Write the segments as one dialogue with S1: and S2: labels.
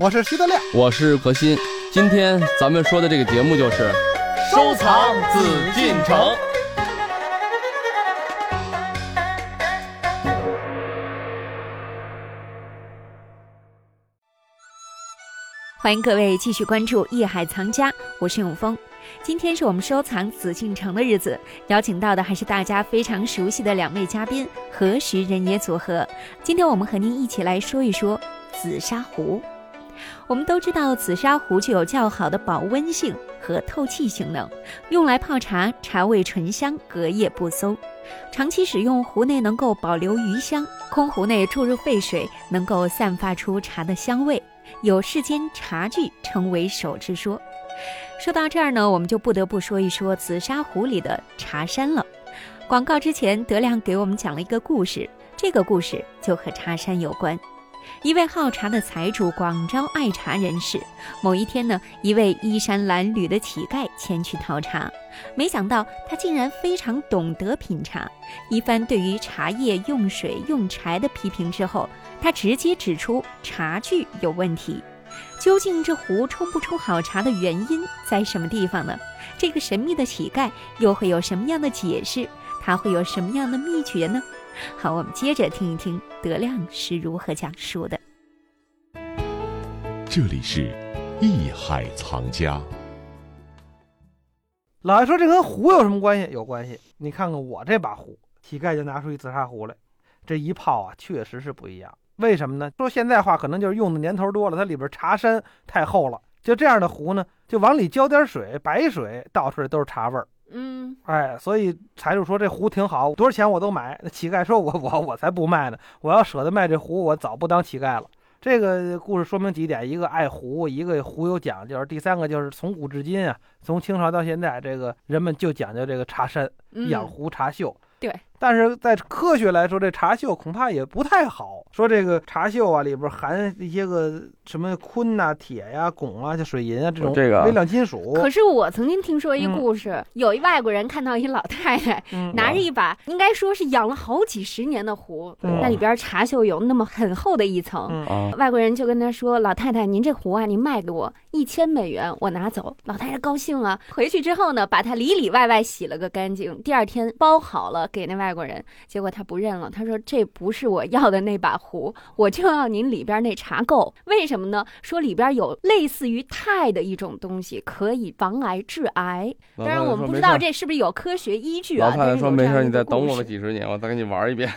S1: 我是徐德亮，
S2: 我是何鑫。今天咱们说的这个节目就是
S3: 收藏紫禁城。
S4: 欢迎各位继续关注《艺海藏家》，我是永峰。今天是我们收藏紫禁城的日子，邀请到的还是大家非常熟悉的两位嘉宾何时人也组合。今天我们和您一起来说一说紫砂壶。我们都知道，紫砂壶具有较好的保温性和透气性能，用来泡茶，茶味醇香，隔夜不馊。长期使用，壶内能够保留余香，空壶内注入沸水，能够散发出茶的香味。有世间茶具称为手之说。说到这儿呢，我们就不得不说一说紫砂壶里的茶山了。广告之前，德亮给我们讲了一个故事，这个故事就和茶山有关。一位好茶的财主广招爱茶人士。某一天呢，一位衣衫褴褛的乞丐前去讨茶，没想到他竟然非常懂得品茶。一番对于茶叶用水用柴的批评之后，他直接指出茶具有问题。究竟这壶冲不出好茶的原因在什么地方呢？这个神秘的乞丐又会有什么样的解释？他会有什么样的秘诀呢？好，我们接着听一听德亮是如何讲述的。
S5: 这里是艺海藏家。
S1: 老爷说这跟壶有什么关系？有关系。你看看我这把壶，乞丐就拿出一紫砂壶来，这一泡啊，确实是不一样。为什么呢？说现在话，可能就是用的年头多了，它里边茶山太厚了。就这样的壶呢，就往里浇点水，白水倒出来都是茶味儿。
S4: 嗯，
S1: 哎，所以财主说这壶挺好，多少钱我都买。那乞丐说我我我才不卖呢，我要舍得卖这壶，我早不当乞丐了。这个故事说明几点：一个爱壶，一个壶有讲究；第三个就是从古至今啊，从清朝到现在，这个人们就讲究这个茶山，养壶茶秀。
S4: 对。
S1: 但是在科学来说，这茶锈恐怕也不太好。说这个茶锈啊，里边含一些个什么锌呐、铁呀、汞啊、就水银啊这种微量金属。
S6: 可是我曾经听说一故事，有一外国人看到一老太太 拿着一把，应该说是养了好几十年的壶，那里边茶锈有那么很厚的一层。外国人就跟他说：“老太太，您这壶啊，您卖给我一千美元，我拿走。”老太太高兴啊，回去之后呢，把它里里外外洗了个干净，第二天包好了给那外。外国人，结果他不认了。他说：“这不是我要的那把壶，我就要您里边那茶垢。为什么呢？说里边有类似于钛的一种东西，可以防癌致癌。当然，我们不知道这是不是有科学依据啊。”
S2: 老太太说：“没事，你再等我们几十年，我再给你玩一遍。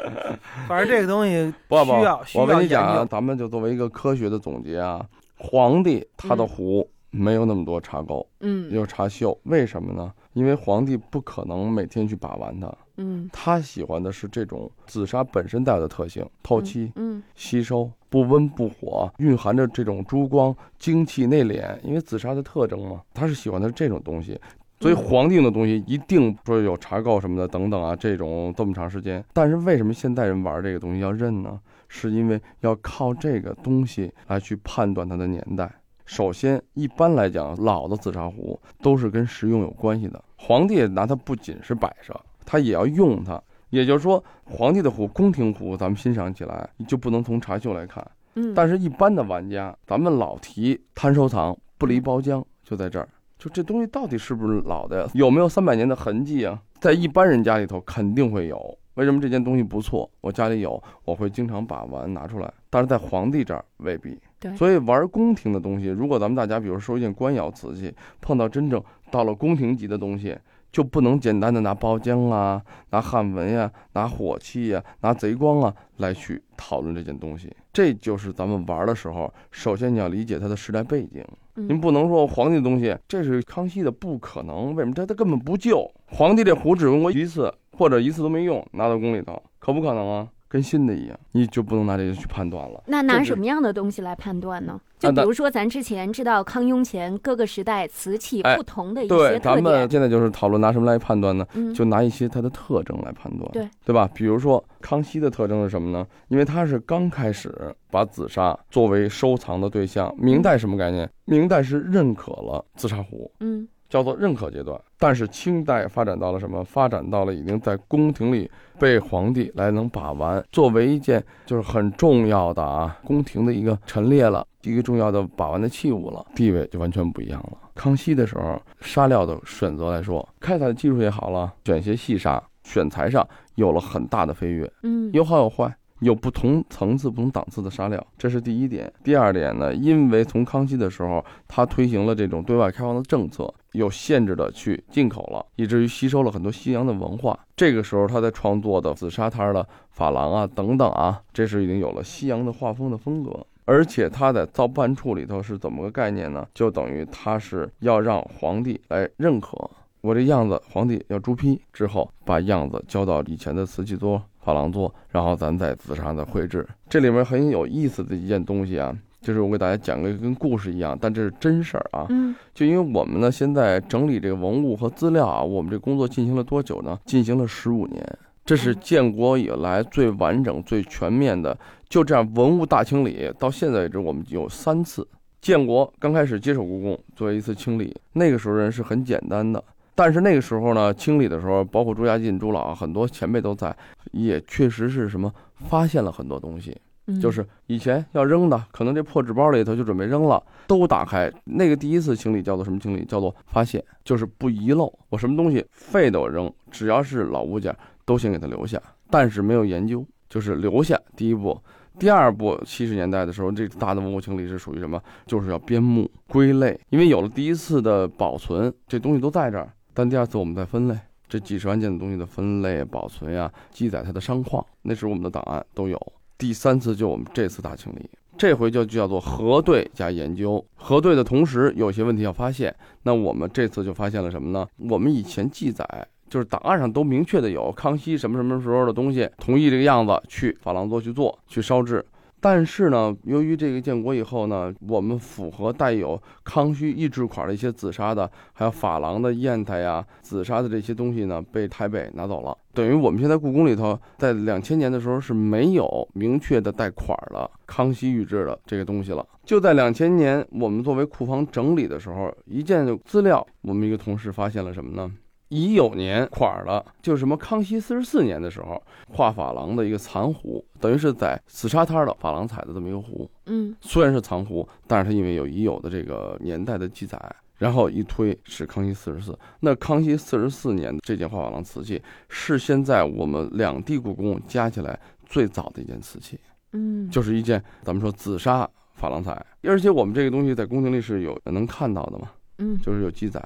S1: 反正这个东西
S2: 不不，我跟你讲
S1: 啊，
S2: 咱们就作为一个科学的总结啊，皇帝他的壶没有那么多茶垢，
S4: 嗯，
S2: 有茶锈，为什么呢？因为皇帝不可能每天去把玩它。”
S4: 嗯，
S2: 他喜欢的是这种紫砂本身带有的特性，透气，
S4: 嗯，
S2: 吸收，不温不火，蕴含着这种珠光、精气、内敛。因为紫砂的特征嘛，他是喜欢的是这种东西。所以皇帝用的东西一定说有茶垢什么的等等啊，这种这么长时间。但是为什么现代人玩这个东西要认呢？是因为要靠这个东西来去判断它的年代。首先，一般来讲，老的紫砂壶都是跟实用有关系的。皇帝拿它不仅是摆设。他也要用它，也就是说，皇帝的壶、宫廷壶，咱们欣赏起来就不能从茶锈来看。
S4: 嗯，
S2: 但是一般的玩家，咱们老提贪收藏，不离包浆，就在这儿，就这东西到底是不是老的呀？有没有三百年的痕迹啊？在一般人家里头肯定会有。为什么这件东西不错？我家里有，我会经常把玩拿出来。但是在皇帝这儿未必。
S4: 对，
S2: 所以玩宫廷的东西，如果咱们大家比如说一件官窑瓷器，碰到真正到了宫廷级的东西。就不能简单的拿包浆啊、拿汉文呀、拿火器呀、拿贼光啊来去讨论这件东西。这就是咱们玩的时候，首先你要理解它的时代背景。您不能说皇帝的东西，这是康熙的，不可能。为什么？他他根本不旧。皇帝这壶只用过一次，或者一次都没用，拿到宫里头，可不可能啊？跟新的一样，你就不能拿这个去判断了。
S6: 那拿什么样的东西来判断呢？就比如说，咱之前知道康雍乾各个时代瓷器不同的一些特
S2: 点。对，咱们现在就是讨论拿什么来判断呢？
S6: 嗯，
S2: 就拿一些它的特征来判断。
S6: 对，
S2: 对吧？比如说康熙的特征是什么呢？因为他是刚开始把紫砂作为收藏的对象。明代什么概念？明代是认可了紫砂壶。
S6: 嗯。
S2: 叫做认可阶段。但是清代发展到了什么？发展到了已经在宫廷里被皇帝来能把玩，作为一件就是很重要的啊，宫廷的一个陈列了，一个重要的把玩的器物了，地位就完全不一样了。康熙的时候，纱料的选择来说，开采的技术也好了，选些细沙，选材上有了很大的飞跃。
S6: 嗯，
S2: 有好有坏。有不同层次、不同档次的纱料，这是第一点。第二点呢，因为从康熙的时候，他推行了这种对外开放的政策，有限制的去进口了，以至于吸收了很多西洋的文化。这个时候，他在创作的紫砂摊的珐琅啊等等啊，这是已经有了西洋的画风的风格。而且他在造办处里头是怎么个概念呢？就等于他是要让皇帝来认可我这样子，皇帝要朱批之后，把样子交到以前的瓷器桌。珐琅做，然后咱在紫砂的绘制。这里面很有意思的一件东西啊，就是我给大家讲个跟故事一样，但这是真事儿啊。
S6: 嗯，
S2: 就因为我们呢，现在整理这个文物和资料啊，我们这工作进行了多久呢？进行了十五年，这是建国以来最完整、最全面的。就这样，文物大清理到现在为止，我们有三次。建国刚开始接手故宫做一次清理，那个时候人是很简单的。但是那个时候呢，清理的时候，包括朱家进、朱老很多前辈都在，也确实是什么发现了很多东西，就是以前要扔的，可能这破纸包里头就准备扔了，都打开。那个第一次清理叫做什么清理？叫做发现，就是不遗漏。我什么东西废的我扔，只要是老物件都先给它留下，但是没有研究，就是留下。第一步，第二步，七十年代的时候，这大的文物清理是属于什么？就是要编目归类，因为有了第一次的保存，这东西都在这儿。但第二次我们再分类，这几十万件的东西的分类、保存呀，记载它的商况，那时候我们的档案都有。第三次就我们这次大清理，这回就叫做核对加研究。核对的同时，有些问题要发现，那我们这次就发现了什么呢？我们以前记载就是档案上都明确的有康熙什么什么时候的东西，同意这个样子去珐琅座去做去烧制。但是呢，由于这个建国以后呢，我们符合带有康熙御制款的一些紫砂的，还有珐琅的砚台呀、紫砂的这些东西呢，被台北拿走了。等于我们现在故宫里头，在两千年的时候是没有明确的带款的康熙御制的这个东西了。就在两千年，我们作为库房整理的时候，一件资料，我们一个同事发现了什么呢？乙酉年款了，就是什么康熙四十四年的时候画珐琅的一个残壶，等于是在紫砂摊的珐琅彩的这么一个壶。
S6: 嗯，
S2: 虽然是残壶，但是它因为有乙酉的这个年代的记载，然后一推是康熙四十四。那康熙四十四年的这件画珐琅瓷器是现在我们两地故宫加起来最早的一件瓷器。
S6: 嗯，
S2: 就是一件咱们说紫砂珐琅彩，而且我们这个东西在宫廷里是有能看到的嘛。
S6: 嗯，
S2: 就是有记载。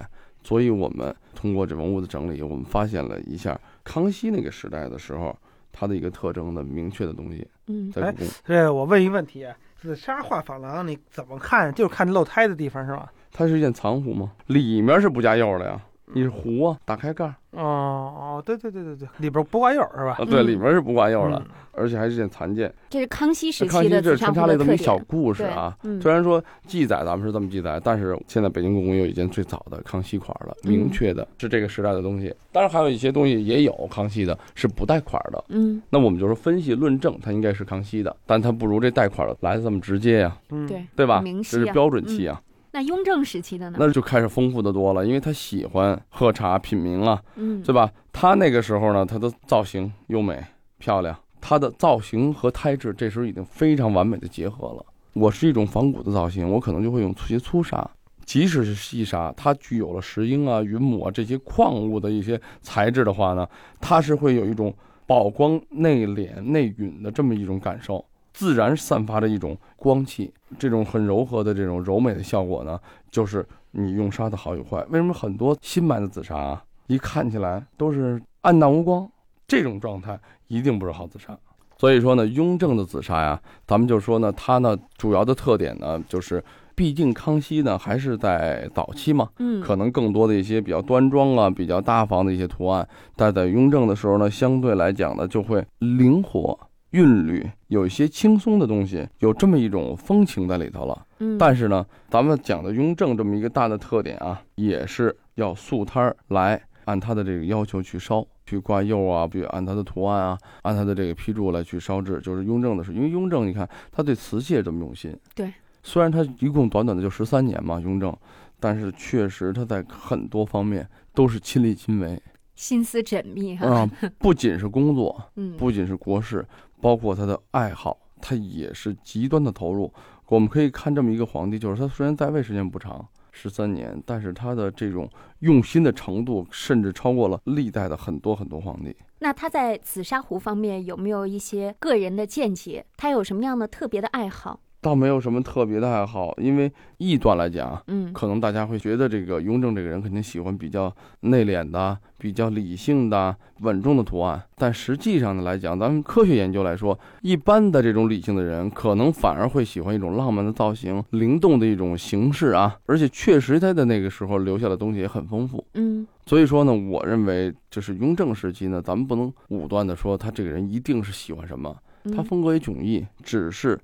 S2: 所以，我们通过这文物的整理，我们发现了一下康熙那个时代的时候，它的一个特征的明确的东西。
S6: 嗯，
S2: 在故宫。
S1: 对我问一个问题：紫砂画珐琅，你怎么看？就是看露胎的地方是吧？
S2: 它是一件藏壶吗？里面是不加釉的呀。你是壶啊，打开盖儿。
S1: 哦哦，对对对对对，里边不挂釉是吧？
S2: 啊，对，里面是不挂釉的，而且还是件残件。
S6: 这是康熙时
S2: 期的
S6: 紫
S2: 穿插了这么一小故事
S6: 啊。
S2: 虽然说记载咱们是这么记载，但是现在北京故宫有一件最早的康熙款了，明确的是这个时代的东西。当然还有一些东西也有康熙的，是不带款的。
S6: 嗯，
S2: 那我们就说分析论证，它应该是康熙的，但它不如这带款的来的这么直接呀。
S6: 嗯，对，
S2: 对吧？
S6: 这
S2: 是标准器啊。
S6: 那雍正时期的呢？
S2: 那就开始丰富的多了，因为他喜欢喝茶品茗啊，
S6: 嗯，
S2: 对吧？他那个时候呢，他的造型优美漂亮，他的造型和胎质这时候已经非常完美的结合了。我是一种仿古的造型，我可能就会用些粗砂，即使是细砂，它具有了石英啊、云母啊这些矿物的一些材质的话呢，它是会有一种宝光内敛内蕴的这么一种感受。自然散发着一种光气，这种很柔和的这种柔美的效果呢，就是你用砂的好与坏。为什么很多新买的紫砂啊，一看起来都是暗淡无光，这种状态一定不是好紫砂。所以说呢，雍正的紫砂呀，咱们就说呢，它呢主要的特点呢，就是毕竟康熙呢还是在早期嘛，
S6: 嗯，
S2: 可能更多的一些比较端庄啊、比较大方的一些图案，但在雍正的时候呢，相对来讲呢就会灵活。韵律有一些轻松的东西，有这么一种风情在里头了。
S6: 嗯，
S2: 但是呢，咱们讲的雍正这么一个大的特点啊，也是要素摊儿来按他的这个要求去烧，去挂釉啊，比如按他的图案啊，按他的这个批注来去烧制。就是雍正的是，因为雍正你看他对瓷器这么用心。
S6: 对，
S2: 虽然他一共短短的就十三年嘛，雍正。但是确实他在很多方面都是亲力亲为，
S6: 心思缜密哈。
S2: 啊，不仅是工作，
S6: 嗯，
S2: 不仅是国事，包括他的爱好，他也是极端的投入。我们可以看这么一个皇帝，就是他虽然在位时间不长，十三年，但是他的这种用心的程度，甚至超过了历代的很多很多皇帝。
S6: 那他在紫砂壶方面有没有一些个人的见解？他有什么样的特别的爱好？
S2: 倒没有什么特别的爱好，因为异端来讲，
S6: 嗯，
S2: 可能大家会觉得这个雍正这个人肯定喜欢比较内敛的、比较理性的、稳重的图案。但实际上呢来讲，咱们科学研究来说，一般的这种理性的人，可能反而会喜欢一种浪漫的造型、灵动的一种形式啊。而且确实他的那个时候留下的东西也很丰富。
S6: 嗯，
S2: 所以说呢，我认为就是雍正时期呢，咱们不能武断的说他这个人一定是喜欢什么，他风格也迥异，只是。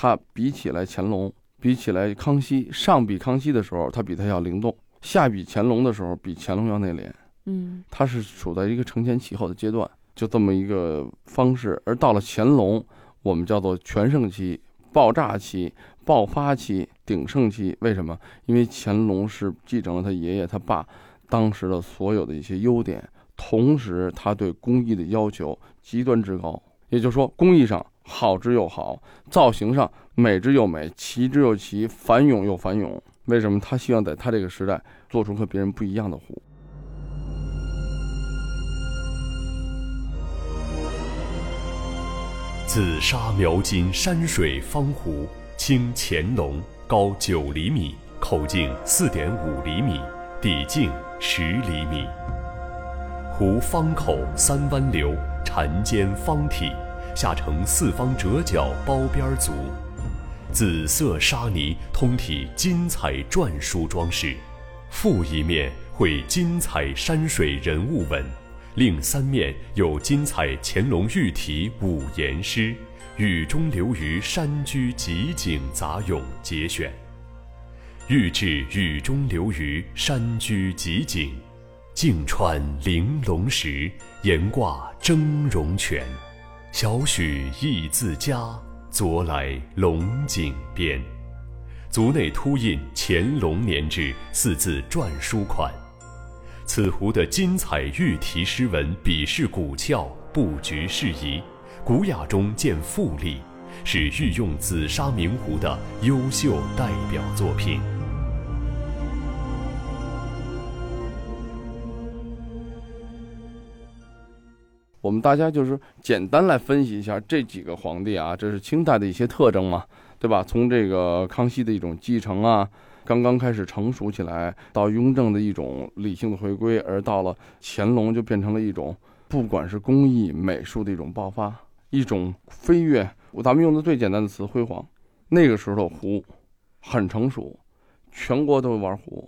S2: 他比起来乾隆，比起来康熙，上比康熙的时候，他比他要灵动；下比乾隆的时候，比乾隆要内敛。
S6: 嗯，
S2: 他是处在一个承前启后的阶段，就这么一个方式。而到了乾隆，我们叫做全盛期、爆炸期、爆发期、鼎盛期。为什么？因为乾隆是继承了他爷爷、他爸当时的所有的一些优点，同时他对工艺的要求极端之高。也就是说，工艺上。好之又好，造型上美之又美，奇之又奇，繁勇又繁勇。为什么他希望在他这个时代做出和别人不一样的壶？
S5: 紫砂描金山水方壶，清乾隆，高九厘米，口径四点五厘米，底径十厘米。壶方口三弯流，缠尖方体。下呈四方折角包边足，紫色砂泥通体金彩篆书装饰，腹一面绘金彩山水人物纹，另三面有金彩乾隆御题五言诗，雨中留于山居集景杂咏节选。御制雨中留于山居集景，镜穿玲珑石，檐挂峥嵘泉。小许意自佳，昨来龙井边。足内凸印乾隆年制四字篆书款。此壶的金彩玉题诗文，笔势古峭，布局适宜，古雅中见富丽，是御用紫砂名壶的优秀代表作品。
S2: 我们大家就是简单来分析一下这几个皇帝啊，这是清代的一些特征嘛，对吧？从这个康熙的一种继承啊，刚刚开始成熟起来，到雍正的一种理性的回归，而到了乾隆就变成了一种不管是工艺美术的一种爆发，一种飞跃。咱们用的最简单的词，辉煌。那个时候的壶很成熟，全国都玩壶。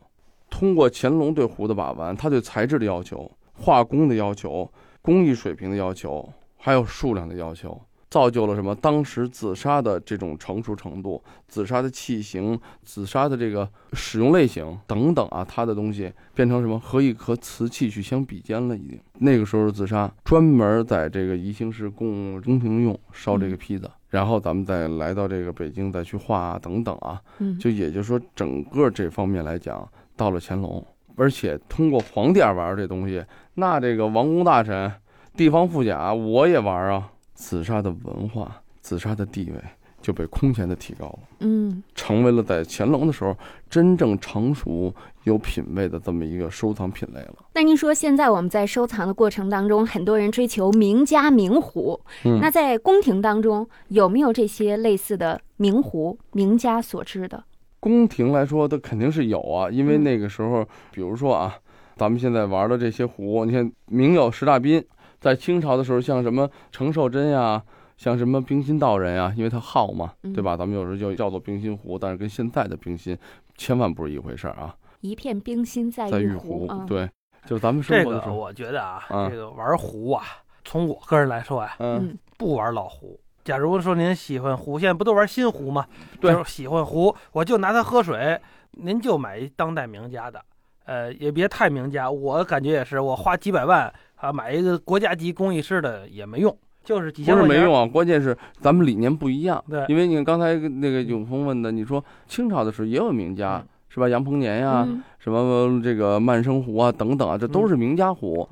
S2: 通过乾隆对壶的把玩，他对材质的要求、画工的要求。工艺水平的要求，还有数量的要求，造就了什么？当时紫砂的这种成熟程度，紫砂的器型，紫砂的这个使用类型等等啊，它的东西变成什么？和一和瓷器去相比肩了。已经那个时候，紫砂专门在这个宜兴市供宫廷用烧这个坯子，然后咱们再来到这个北京再去画啊等等啊，就也就是说，整个这方面来讲，到了乾隆。而且通过皇帝玩这东西，那这个王公大臣、地方富甲，我也玩啊。紫砂的文化、紫砂的地位就被空前的提高了，
S6: 嗯，
S2: 成为了在乾隆的时候真正成熟、有品位的这么一个收藏品类了。
S6: 那您说，现在我们在收藏的过程当中，很多人追求名家名壶，
S2: 嗯，
S6: 那在宫廷当中有没有这些类似的名壶、名家所制的？
S2: 宫廷来说，它肯定是有啊，因为那个时候，比如说啊，咱们现在玩的这些壶，你看名有石大彬，在清朝的时候，像什么程寿珍呀，像什么冰心道人呀，因为他好嘛，对吧？咱们有时候就叫做冰心壶，但是跟现在的冰心千万不是一回事儿啊。
S6: 一片冰心在
S2: 在玉
S6: 壶，
S2: 对，就是咱们生活的
S1: 这个我觉得啊，这个玩壶啊，从我个人来说啊，
S2: 嗯，
S1: 不玩老壶。假如说您喜欢壶，现在不都玩新壶吗？
S2: 对，
S1: 喜欢壶，我就拿它喝水。您就买一当代名家的，呃，也别太名家。我感觉也是，我花几百万啊买一个国家级工艺师的也没用，就是几千
S2: 不是没用啊，关键是咱们理念不一样。
S1: 对，
S2: 因为你看刚才那个永峰问的，你说清朝的时候也有名家，是吧？杨鹏年呀，什么这个曼生壶啊，等等啊，这都是名家壶。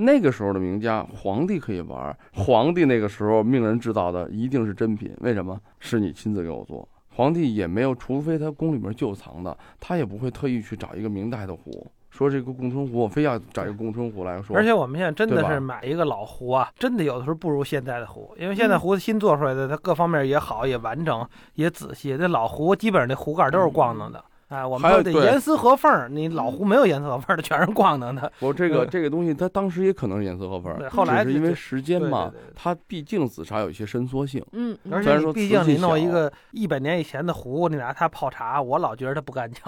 S2: 那个时候的名家，皇帝可以玩。皇帝那个时候命人制造的一定是真品，为什么？是你亲自给我做。皇帝也没有，除非他宫里面旧藏的，他也不会特意去找一个明代的壶。说这个供春壶，我非要找一个供春壶来说。
S1: 而且我们现在真的是买一个老壶啊，真的有的时候不如现在的壶，因为现在壶新做出来的，它各方面也好，也完整，也仔细。那老壶基本上那壶盖都是光的。哎，我们说得严丝合缝。你老壶没有严丝合缝的，全是光的的。
S2: 我这个这个东西，它当时也可能是严丝合缝，
S1: 后来
S2: 是因为时间嘛。它毕竟紫砂有一些伸缩性。
S6: 嗯，
S1: 而且毕竟你弄一个一百年以前的壶，你拿它泡茶，我老觉得它不干净。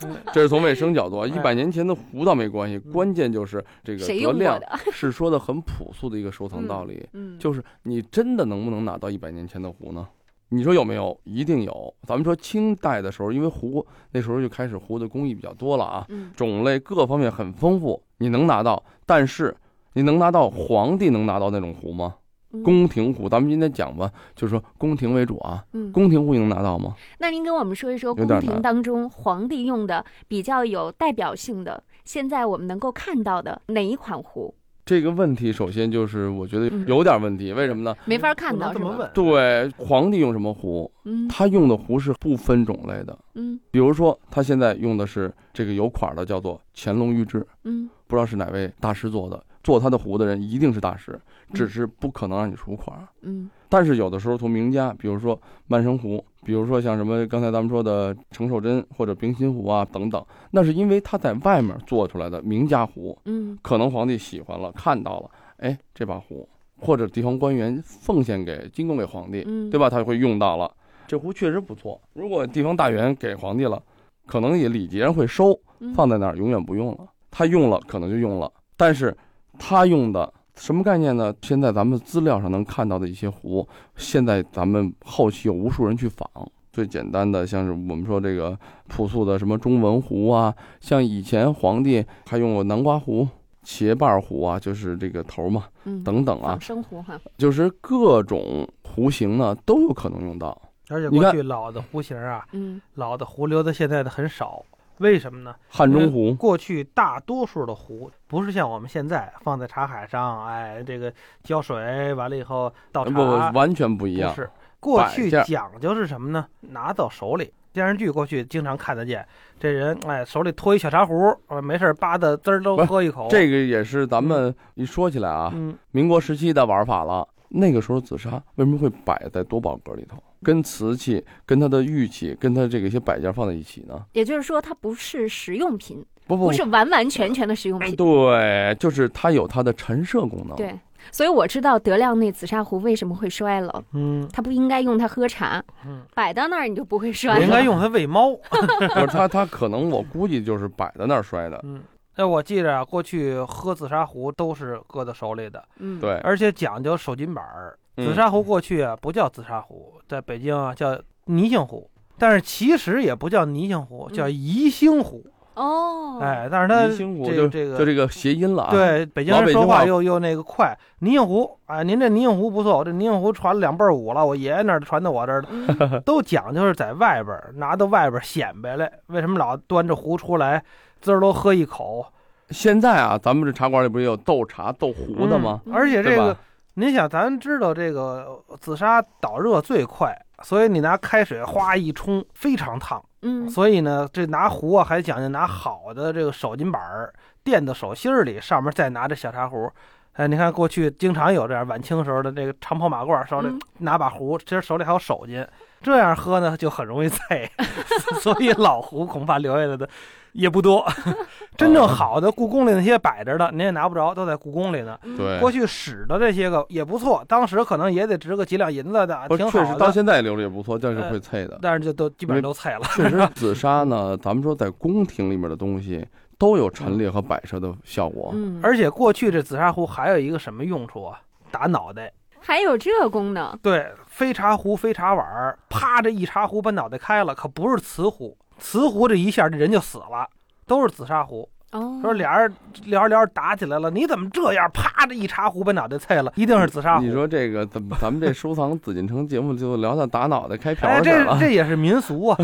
S2: 这是从卫生角度，一百年前的壶倒没关系，关键就是这个德亮是说的很朴素的一个收藏道理。嗯，就是你真的能不能拿到一百年前的壶呢？你说有没有？一定有。咱们说清代的时候，因为壶那时候就开始壶的工艺比较多了啊，种类各方面很丰富，你能拿到。但是你能拿到皇帝能拿到那种壶吗？宫廷壶，咱们今天讲吧，就是说宫廷为主啊。宫廷壶能拿到吗？
S6: 那您跟我们说一说宫廷当中皇帝用的比较有代表性的，现在我们能够看到的哪一款壶？
S2: 这个问题首先就是我觉得有点问题，为什么呢？
S6: 没法看到
S1: 怎么问。
S2: 对，皇帝用什么壶？嗯，他用的壶是不分种类的。嗯，比如说他现在用的是这个有款的，叫做乾隆御制。嗯，不知道是哪位大师做的。做他的壶的人一定是大师，只是不可能让你出款。嗯，但是有的时候从名家，比如说曼生壶，比如说像什么刚才咱们说的程寿珍或者冰心壶啊等等，那是因为他在外面做出来的名家壶。嗯，可能皇帝喜欢了，看到了，哎，这把壶或者地方官员奉献给进贡给皇帝，对吧？他会用到了，这壶确实不错。如果地方大员给皇帝了，可能也礼节上会收，放在那儿永远不用了。他用了可能就用了，但是。他用的什么概念呢？现在咱们资料上能看到的一些壶，现在咱们后期有无数人去仿。最简单的，像是我们说这个朴素的什么中文壶啊，像以前皇帝还用过南瓜壶、茄瓣壶啊，就是这个头嘛，嗯等等啊，
S6: 生
S2: 就是各种壶型呢都有可能用到。
S1: 而且过去老的壶型啊，嗯，老的壶留的现在的很少。为什么呢？
S2: 汉中湖
S1: 过去大多数的壶不是像我们现在放在茶海上，哎，这个浇水完了以后倒茶，
S2: 不完全不一样。
S1: 是过去讲究是什么呢？拿到手里，电视剧过去经常看得见，这人哎手里托一小茶壶，没事扒的滋儿都喝一口。
S2: 这个也是咱们一说起来啊，民国时期的玩法了。那个时候紫砂为什么会摆在多宝格里头？跟瓷器、跟它的玉器、跟它这个一些摆件放在一起呢？
S6: 也就是说，它不是实用品，
S2: 不不，
S6: 不是完完全全的实用品。
S2: 对，就是它有它的陈设功能。
S6: 对，所以我知道德亮那紫砂壶为什么会摔了。嗯，他不应该用它喝茶。嗯，摆到那儿你就不会摔。
S1: 应该用它喂猫。
S2: 不是它，它可能我估计就是摆在那儿摔的。
S1: 嗯。那我记着啊，过去喝紫砂壶都是搁在手里的，
S6: 嗯，
S2: 对，
S1: 而且讲究手巾板儿。紫砂壶过去啊不叫紫砂壶，在北京啊叫泥性壶，但是其实也不叫泥性壶，叫宜兴壶。
S6: 哦，
S1: 哎，但是它
S2: 这
S1: 这个
S2: 就这个谐音了啊。
S1: 对，北京人说话又又那个快。泥性壶，哎，您这泥性壶不错，这泥性壶传了两辈儿五了，我爷爷那儿传到我这儿的，都讲究是在外边拿到外边显摆来。为什么老端着壶出来？滋儿都喝一口。
S2: 现在啊，咱们这茶馆里不是有斗茶斗壶的吗？
S1: 而且这个，您想，咱知道这个紫砂导热最快，所以你拿开水哗一冲，非常烫。
S6: 嗯，
S1: 所以呢，这拿壶啊，还讲究拿好的这个手巾板儿垫到手心里，上面再拿着小茶壶。哎，你看过去经常有这样，晚清时候的这个长袍马褂，手里拿把壶，其实手里还有手巾，这样喝呢就很容易醉。所以老壶恐怕留下来的。也不多，真正好的故宫里那些摆着的，您也拿不着，都在故宫里呢。
S2: 对，
S1: 过去使的这些个也不错，当时可能也得值个几两银子的，挺好
S2: 的。确实，到现在留着也不错，但是会脆的。
S1: 但是就都基本上都脆了。
S2: 确实，紫砂呢，咱们说在宫廷里面的东西都有陈列和摆设的效果。
S6: 嗯，
S1: 而且过去这紫砂壶还有一个什么用处啊？打脑袋，
S6: 还有这功能？
S1: 对，非茶壶、非茶碗，啪，这一茶壶把脑袋开了，可不是瓷壶。瓷壶这一下，这人就死了，都是紫砂壶。
S6: 哦，
S1: 说俩人聊着聊着打起来了，你怎么这样？啪这一茶壶把脑袋碎了，一定是紫砂壶。
S2: 你说这个，怎么咱们这收藏紫禁城节目就聊到打脑袋开瓢
S1: 哎，这
S2: 去了。
S1: 这也是民俗啊。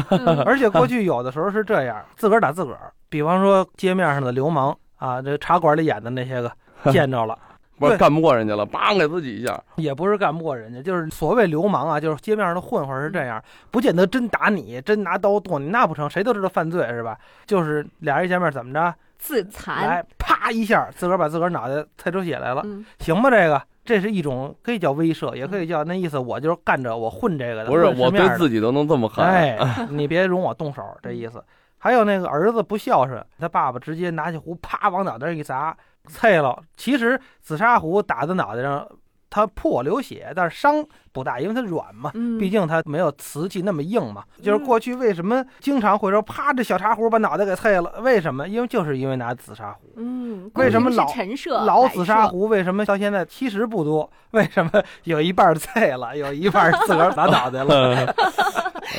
S1: 而且过去有的时候是这样，自个儿打自个儿。比方说街面上的流氓啊，这茶馆里演的那些个见着了，对
S2: 不是干不过人家了，梆给自己一下。
S1: 也不是干不过人家，就是所谓流氓啊，就是街面上的混混是这样，不见得真打你，真拿刀剁你，那不成，谁都知道犯罪是吧？就是俩人一见面怎么着，
S6: 自残，
S1: 来啪一下，自个儿把自个儿脑袋踩出血来了，
S6: 嗯，
S1: 行吧？这个这是一种可以叫威慑，也可以叫那意思，我就是干着我混这个的，
S2: 不是，我对自己都能这么狠。
S1: 哎，你别容我动手，这意思。还有那个儿子不孝顺，他爸爸直接拿起壶啪往脑袋上一砸，脆了。其实紫砂壶打在脑袋上，它破流血，但是伤不大，因为它软嘛。
S6: 嗯，
S1: 毕竟它没有瓷器那么硬嘛。就是过去为什么经常会说啪这小茶壶把脑袋给碎了？为什么？因为就是因为拿紫砂壶。
S6: 嗯，
S1: 为什么老
S6: 陈设
S1: 老紫砂？壶为什么到现在其实不多？为什么有一半碎了，有一半自个儿打脑袋了？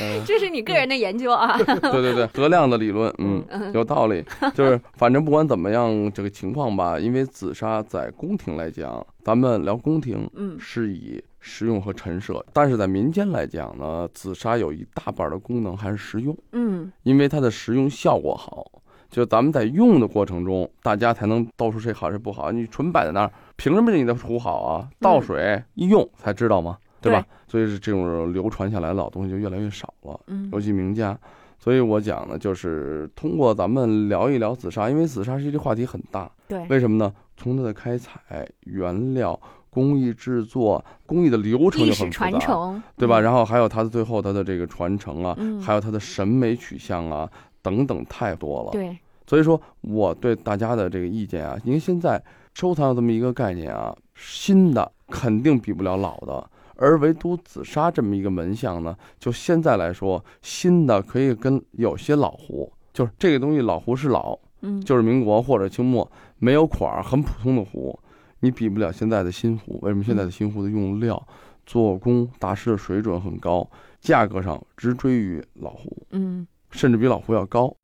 S2: 嗯，
S6: 这是你个人的研究啊，
S2: 对对对，德亮的理论，嗯，
S6: 嗯
S2: 有道理。就是反正不管怎么样，这个情况吧，因为紫砂在宫廷来讲，咱们聊宫廷
S6: 嗯
S2: 是以实用和陈设，但是在民间来讲呢，紫砂有一大半的功能还是实用，
S6: 嗯
S2: 因为它的实用效果好。就咱们在用的过程中，大家才能道出谁好谁不好。你纯摆在那儿，凭什么你的壶好啊？倒水一用才知道吗？对吧？所以是这种流传下来的老东西就越来越少了。
S6: 嗯
S2: 尤其名家。所以我讲呢，就是通过咱们聊一聊紫砂，因为紫砂是一个话题很大。
S6: 对，
S2: 为什么呢？从它的开采、原料、工艺制作、工艺的流程就很复杂，
S6: 传承，
S2: 对吧？
S6: 嗯
S2: 然后还有它的最后它的这个传承啊，
S6: 嗯
S2: 还有它的审美取向啊等等，太多了。
S6: 对，
S2: 所以说我对大家的这个意见啊，因为现在收藏有这么一个概念啊，新的肯定比不了老的，而唯独紫砂这么一个门相呢，就现在来说，新的可以跟有些老壶，就是这个东西老壶是老，
S6: 嗯，
S2: 就是民国或者清末没有款儿，很普通的壶，你比不了现在的新壶。为什么现在的新壶的用料、做工、大师的水准很高，价格上直追于老壶，
S6: 嗯。
S2: 甚至比老壶要高。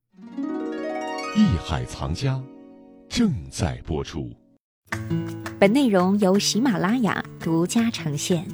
S5: 艺海藏家正在播出。
S4: 本内容由喜马拉雅独家呈现。